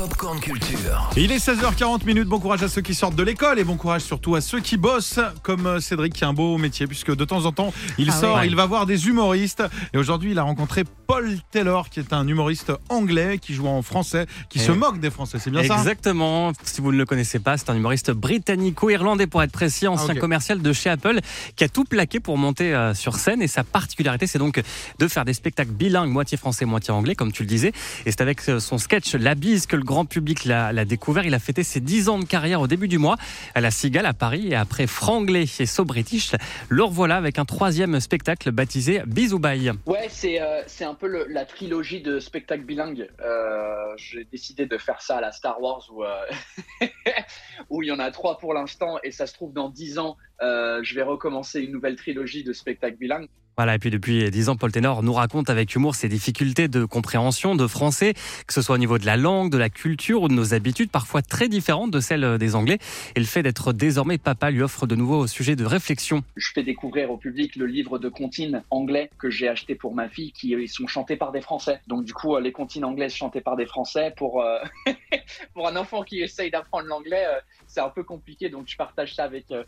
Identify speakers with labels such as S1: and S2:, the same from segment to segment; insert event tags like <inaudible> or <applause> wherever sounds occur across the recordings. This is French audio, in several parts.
S1: Popcorn Culture.
S2: Il est 16h40 minutes. Bon courage à ceux qui sortent de l'école et bon courage surtout à ceux qui bossent, comme euh, Cédric qui a un beau métier puisque de temps en temps il
S3: Ah
S2: sort, il va voir des humoristes et aujourd'hui il a rencontré Paul Taylor qui est un humoriste anglais qui joue en français, qui se moque des Français. C'est bien ça
S3: Exactement. Si vous ne le connaissez pas, c'est un humoriste britannico-irlandais pour être précis, ancien
S2: Ah,
S3: commercial de chez Apple, qui a tout plaqué pour monter euh, sur scène. Et sa particularité, c'est donc de faire des spectacles bilingues, moitié français, moitié anglais, comme tu le disais. Et c'est avec euh, son sketch La bise que le grand public l'a découvert. Il a fêté ses 10 ans de carrière au début du mois à la Cigale à Paris. Et après Franglais et So British, le revoilà avec un troisième spectacle baptisé Bisou Bye.
S4: Ouais, c'est euh, c'est un peu la trilogie de spectacles bilingues. Euh, J'ai décidé de faire ça à la Star Wars euh, <laughs> où il y en a trois pour l'instant et ça se trouve dans dix ans, euh, je vais recommencer une nouvelle trilogie de spectacles bilingues.
S3: Voilà, et puis depuis 10 ans, Paul Ténor nous raconte avec humour ses difficultés de compréhension de français, que ce soit au niveau de la langue, de la culture ou de nos habitudes, parfois très différentes de celles des Anglais. Et le fait d'être désormais papa lui offre de nouveaux sujets de réflexion.
S4: Je fais découvrir au public le livre de comptines anglais que j'ai acheté pour ma fille qui euh, ils sont chantés par des Français. Donc du coup, euh, les comptines anglaises chantées par des Français pour euh, <laughs> pour un enfant qui essaye d'apprendre l'anglais, c'est un peu compliqué. Donc je partage ça avec euh,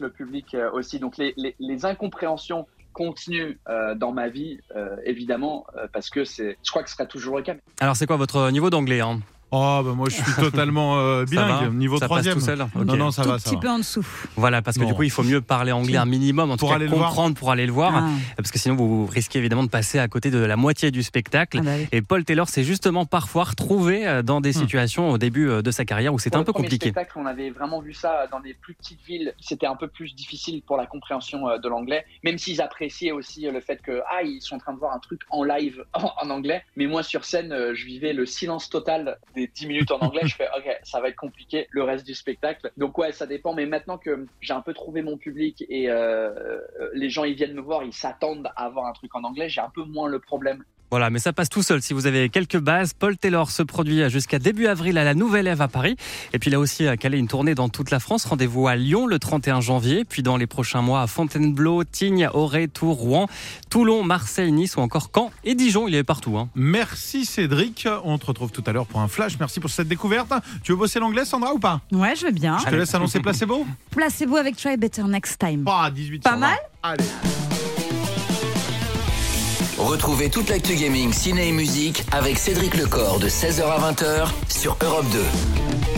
S4: le public euh, aussi. Donc les, incompréhensions continuent euh, dans ma vie, euh, évidemment, parce que c'est, je crois que ce sera toujours le cas.
S3: Alors c'est quoi votre niveau d'anglais hein?
S2: Oh bah moi je suis <laughs> totalement euh, bilingue, niveau
S3: Ça passe
S2: troisième.
S3: tout seul Ok.
S2: Non non ça
S5: tout
S2: va ça
S5: petit
S2: va.
S5: peu en dessous.
S3: Voilà, parce que
S2: Bon.
S3: du coup, il faut mieux parler anglais un minimum, en
S2: Pour
S3: tout cas
S2: aller le voir.
S3: comprendre pour aller le voir,
S5: Ah.
S3: parce que sinon vous risquez évidemment de passer à côté de la moitié du spectacle.
S5: Ah bah oui.
S3: Et Paul Taylor s'est justement parfois retrouvé euh, dans des
S2: Hmm.
S3: situations au début euh, de sa carrière où c'était un peu compliqué.
S4: spectacle, on avait vraiment vu ça dans des plus petites villes. C'était un peu plus difficile pour la compréhension euh, de l'anglais, même s'ils appréciaient aussi le fait que ah ils sont en train de voir un truc en live <laughs> en, en anglais. Mais moi sur scène, je vivais le silence total des 10 minutes en anglais. je fais ok, ça va être compliqué le reste du spectacle. Donc ouais, ça dépend. Mais maintenant que j'ai un peu trouvé mon public et euh, les gens ils viennent me voir, ils s'attendent à avoir un truc en anglais, j'ai un peu moins le problème.
S3: Voilà, mais ça passe tout seul. Si vous avez quelques bases, Paul Taylor se produit jusqu'à début avril à la Nouvelle Ève à Paris. Et puis il a aussi euh, calé une tournée dans toute la France. Rendez-vous à Lyon le 31 janvier. Puis dans les prochains mois à Fontainebleau, Tignes, Auray, Tours, Rouen, Toulon, Marseille, Nice ou encore Caen et Dijon. Il est partout. Hein.
S2: Merci Cédric, on te retrouve tout à l'heure pour un flash. Merci pour cette découverte. Tu veux bosser l'anglais Sandra ou pas?
S5: Ouais, je veux bien.
S2: Je te laisse annoncer placebo.
S5: Placez-vous avec Try Better Next Time.
S2: Pas 18
S5: Pas
S2: sur 20.
S5: mal?
S2: Allez.
S1: Retrouvez toute l'actu gaming, ciné et musique avec Cédric Lecor de 16h à 20h sur Europe 2.